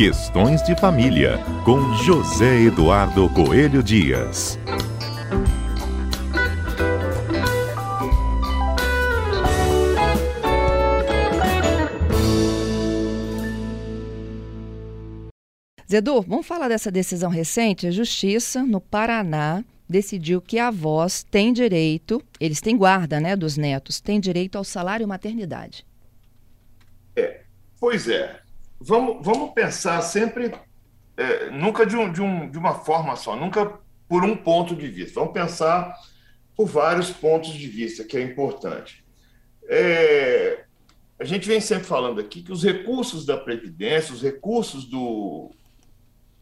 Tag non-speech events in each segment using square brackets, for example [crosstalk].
Questões de Família, com José Eduardo Coelho Dias. Zedu, vamos falar dessa decisão recente? A Justiça, no Paraná, decidiu que avós têm direito, eles têm guarda né, dos netos, têm direito ao salário maternidade. É, pois é. Vamos, vamos pensar sempre, é, nunca de, um, de, um, de uma forma só, nunca por um ponto de vista. Vamos pensar por vários pontos de vista, que é importante. É, a gente vem sempre falando aqui que os recursos da Previdência, os recursos do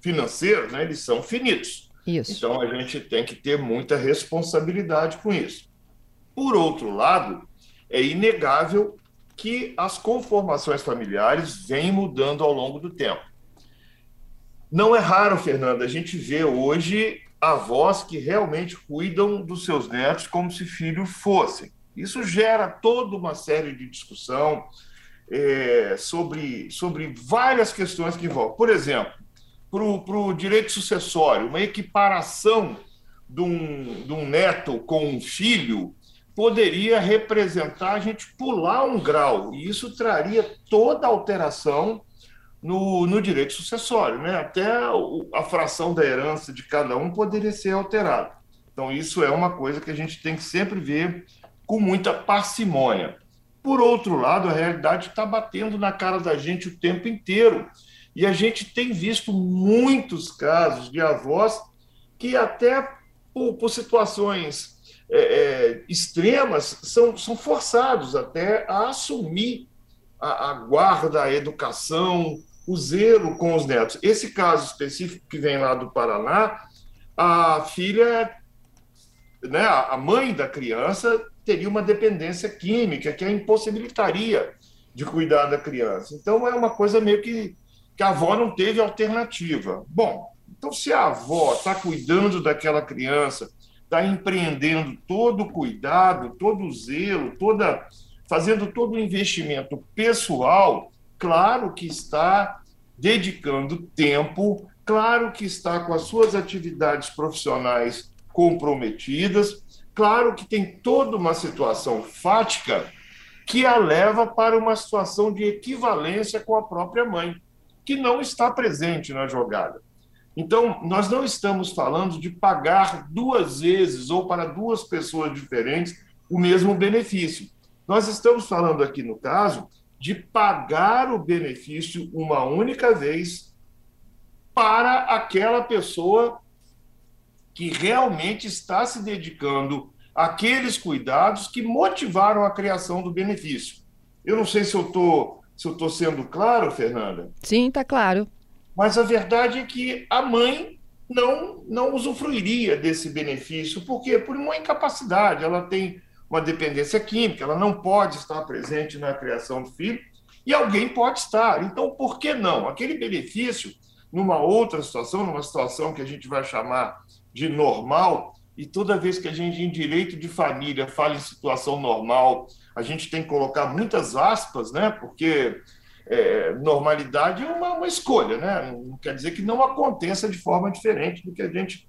financeiros, né, eles são finitos. Isso. Então a gente tem que ter muita responsabilidade com isso. Por outro lado, é inegável que as conformações familiares vêm mudando ao longo do tempo. Não é raro, Fernanda, a gente vê hoje avós que realmente cuidam dos seus netos como se filhos fossem. Isso gera toda uma série de discussão é, sobre, sobre várias questões que envolvem. Por exemplo, para o direito sucessório, uma equiparação de um, de um neto com um filho poderia representar a gente pular um grau, e isso traria toda alteração no, no direito sucessório. Né? Até a fração da herança de cada um poderia ser alterada. Então, isso é uma coisa que a gente tem que sempre ver com muita parcimônia. Por outro lado, a realidade está batendo na cara da gente o tempo inteiro e a gente tem visto muitos casos de avós que, até por, por situações é, é, extremas, são, são forçados até a assumir a, a guarda, a educação, o zelo com os netos. Esse caso específico que vem lá do Paraná, a filha, né, a mãe da criança teria uma dependência química que a impossibilitaria de cuidar da criança. Então é uma coisa meio que que a avó não teve alternativa. Bom, então se a avó está cuidando daquela criança, está empreendendo todo o cuidado, todo o zelo, toda fazendo todo o investimento pessoal, claro que está dedicando tempo, claro que está com as suas atividades profissionais comprometidas, claro que tem toda uma situação fática que a leva para uma situação de equivalência com a própria mãe que não está presente na jogada. Então, nós não estamos falando de pagar duas vezes ou para duas pessoas diferentes o mesmo benefício. Nós estamos falando aqui, no caso, de pagar o benefício uma única vez para aquela pessoa que realmente está se dedicando àqueles cuidados que motivaram a criação do benefício. Eu não sei se eu estou se estou sendo claro, Fernanda. Sim, está claro. Mas a verdade é que a mãe não, não usufruiria desse benefício, porque por uma incapacidade, ela tem uma dependência química, ela não pode estar presente na criação do filho, e alguém pode estar. Então, por que não? Aquele benefício, numa outra situação, numa situação que a gente vai chamar de normal, e toda vez que a gente, em direito de família, fala em situação normal, a gente tem que colocar muitas aspas, né? Porque é, normalidade é uma, uma, escolha, né? Não quer dizer que não aconteça de forma diferente do que a gente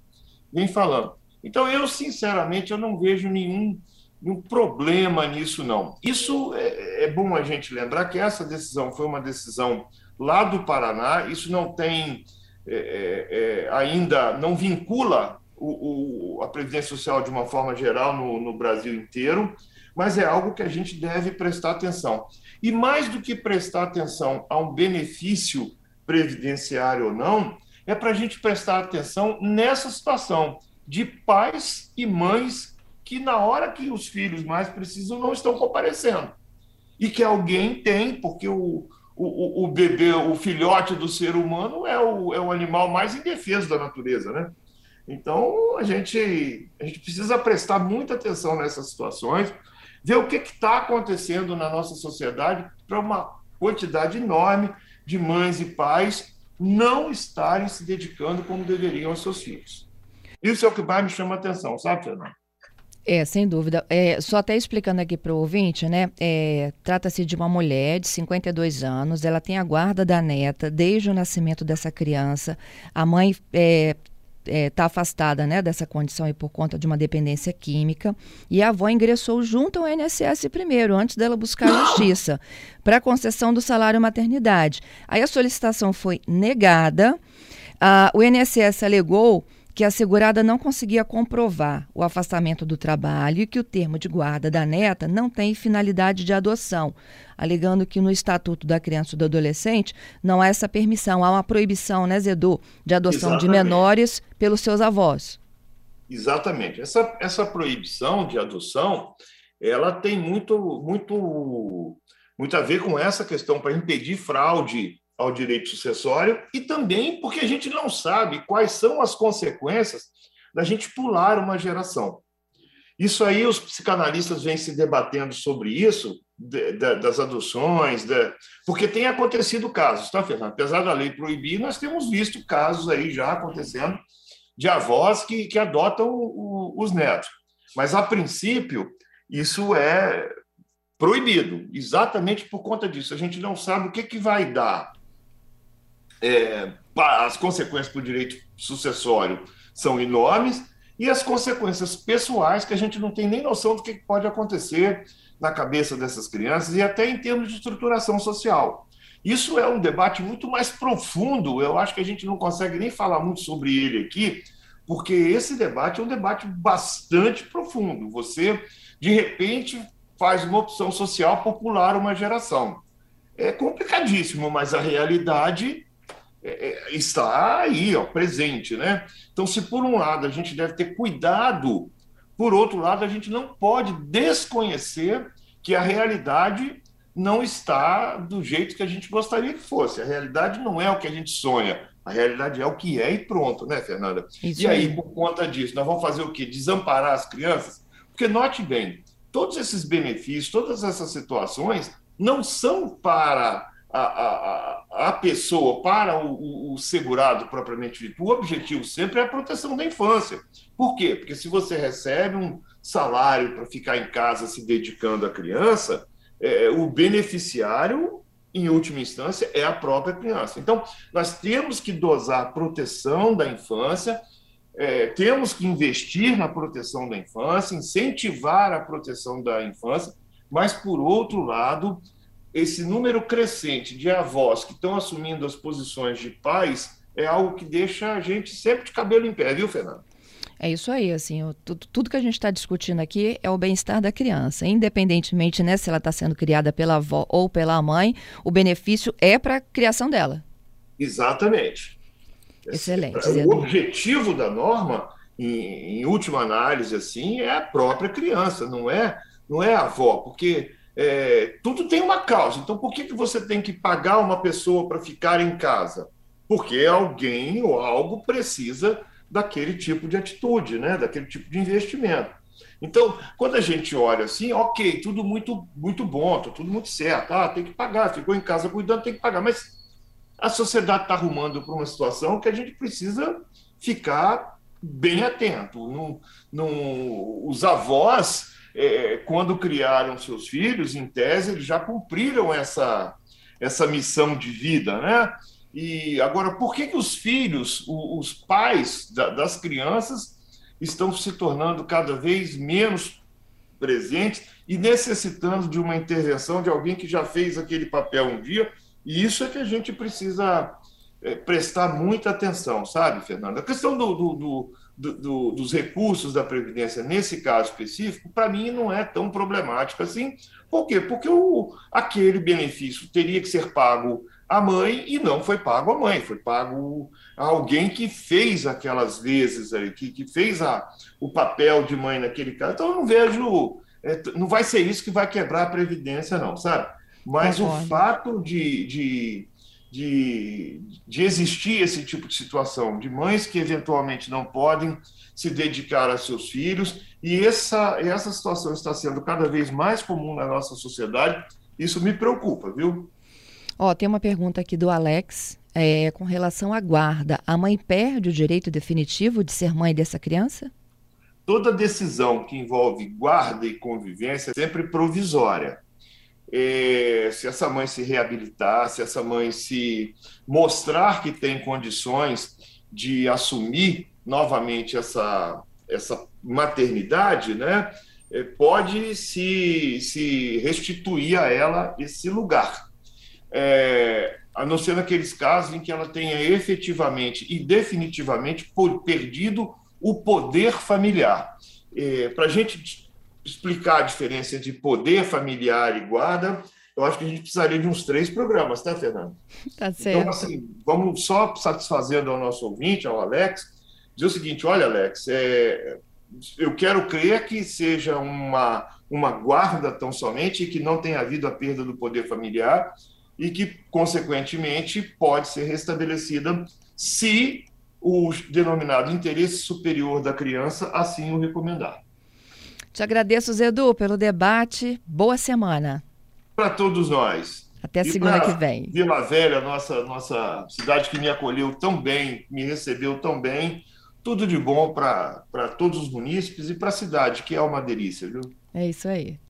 vem falando. Então, eu, sinceramente, eu não vejo nenhum, nenhum problema nisso, não. Isso é, é bom a gente lembrar que essa decisão foi uma decisão lá do Paraná, isso não tem é, é, é ainda, não vincula o, o, a Previdência Social de uma forma geral no, no Brasil inteiro, mas é algo que a gente deve prestar atenção. E mais do que prestar atenção a um benefício previdenciário ou não, é para a gente prestar atenção nessa situação de pais e mães que, na hora que os filhos mais precisam, não estão comparecendo. E que alguém tem, porque o, o, o bebê, o filhote do ser humano é o, é o animal mais indefeso da natureza, né? Então, a gente, a gente precisa prestar muita atenção nessas situações, ver o que está acontecendo na nossa sociedade para uma quantidade enorme de mães e pais não estarem se dedicando como deveriam aos seus filhos. Isso é o que mais me chama a atenção, sabe, Fernando? É, sem dúvida. É, só até explicando aqui para o ouvinte, né? É, Trata-se de uma mulher de 52 anos, ela tem a guarda da neta desde o nascimento dessa criança. A mãe está é, tá afastada né, dessa condição e por conta de uma dependência química. E a avó ingressou junto ao INSS primeiro, antes dela buscar a [gasps] justiça, para a concessão do salário maternidade. Aí a solicitação foi negada. Ah, o INSS alegou que a segurada não conseguia comprovar o afastamento do trabalho e que o termo de guarda da neta não tem finalidade de adoção, alegando que no Estatuto da Criança e do Adolescente não há essa permissão, há uma proibição, né, Zedu, de adoção Exatamente. de menores pelos seus avós. Exatamente. Essa, essa proibição de adoção, ela tem muito, muito, muito a ver com essa questão para impedir fraude ao direito sucessório e também porque a gente não sabe quais são as consequências da gente pular uma geração. Isso aí, os psicanalistas vêm se debatendo sobre isso, de, de, das adoções, de, porque tem acontecido casos, tá, Fernando? Apesar da lei proibir, nós temos visto casos aí já acontecendo de avós que, que adotam o, os netos. Mas, a princípio, isso é proibido, exatamente por conta disso. A gente não sabe o que, que vai dar é, as consequências para o direito sucessório são enormes e as consequências pessoais que a gente não tem nem noção do que pode acontecer na cabeça dessas crianças e até em termos de estruturação social. Isso é um debate muito mais profundo, eu acho que a gente não consegue nem falar muito sobre ele aqui, porque esse debate é um debate bastante profundo. Você, de repente, faz uma opção social popular uma geração. É complicadíssimo, mas a realidade é, é, está aí, ó, presente, né? Então, se por um lado a gente deve ter cuidado, por outro lado a gente não pode desconhecer que a realidade não está do jeito que a gente gostaria que fosse. A realidade não é o que a gente sonha, a realidade é o que é e pronto, né, Fernanda? Isso e aí, aí, por conta disso, nós vamos fazer o quê? Desamparar as crianças? Porque note bem, todos esses benefícios, todas essas situações não são para a, a, a pessoa, para o, o, segurado propriamente dito, o objetivo sempre é a proteção da infância. Por quê? Porque se você recebe um salário para ficar em casa se dedicando à criança, é, o beneficiário, em última instância, é a própria criança. Então, nós temos que dosar a proteção da infância, é, temos que investir na proteção da infância, incentivar a proteção da infância, mas, por outro lado, esse número crescente de avós que estão assumindo as posições de pais é algo que deixa a gente sempre de cabelo em pé, viu, Fernando? É isso aí, assim, tudo, tudo que a gente está discutindo aqui é o bem-estar da criança, independentemente né, se ela está sendo criada pela avó ou pela mãe, o benefício é para a criação dela. Exatamente. Excelente. O objetivo da norma, em, em última análise, assim, é a própria criança, não é, não é a avó, porque é, tudo tem uma causa. Então, por que, que você tem que pagar uma pessoa para ficar em casa? Porque alguém ou algo precisa daquele tipo de atitude, né? daquele tipo de investimento. Então, quando a gente olha assim, ok, tudo muito, muito bom, tá tudo muito certo, ah, tem que pagar, ficou em casa cuidando, tem que pagar, mas a sociedade está arrumando para uma situação que a gente precisa ficar bem atento. Não, não, os avós é, quando criaram seus filhos, em tese, eles já cumpriram essa, essa missão de vida, né? E agora, por que, que os filhos, os pais das crianças, estão se tornando cada vez menos presentes e necessitando de uma intervenção de alguém que já fez aquele papel um dia? E isso é que a gente precisa é, prestar muita atenção, sabe, Fernando? A questão do, do, do do, do, dos recursos da Previdência, nesse caso específico, para mim não é tão problemático assim. Por quê? Porque o, aquele benefício teria que ser pago à mãe e não foi pago à mãe, foi pago a alguém que fez aquelas vezes aí, que, que fez a, o papel de mãe naquele caso. Então, eu não vejo. É, não vai ser isso que vai quebrar a Previdência, não, sabe? Mas o fato de, de de, de existir esse tipo de situação, de mães que eventualmente não podem se dedicar a seus filhos, e essa, essa situação está sendo cada vez mais comum na nossa sociedade, isso me preocupa, viu? Ó, tem uma pergunta aqui do Alex, é, com relação à guarda. A mãe perde o direito definitivo de ser mãe dessa criança? toda decisão que envolve guarda e convivência é sempre provisória. É, se essa mãe se reabilitar, se essa mãe se mostrar que tem condições de assumir novamente essa, essa maternidade, né, é, pode se, se restituir a ela esse lugar. É, a não ser naqueles casos em que ela tenha efetivamente e definitivamente perdido o poder familiar. É, Para a gente explicar a diferença entre poder familiar e guarda, eu acho que a gente precisaria de uns três programas, tá, Fernando? Tá então, certo. Então, assim, vamos só satisfazendo ao nosso ouvinte, ao Alex, dizer o seguinte: olha, Alex, é, eu quero crer que seja uma, uma guarda tão somente e que não tenha havido a perda do poder familiar e que, consequentemente, pode ser restabelecida se o denominado interesse superior da criança assim o recomendar. Te agradeço, Zedu, pelo debate. Boa semana. Para todos nós. Até segunda que vem. Vila Velha, nossa, nossa cidade que me acolheu tão bem, me recebeu tão bem. Tudo de bom para todos os munícipes e para a cidade, que é uma delícia, viu? É isso aí.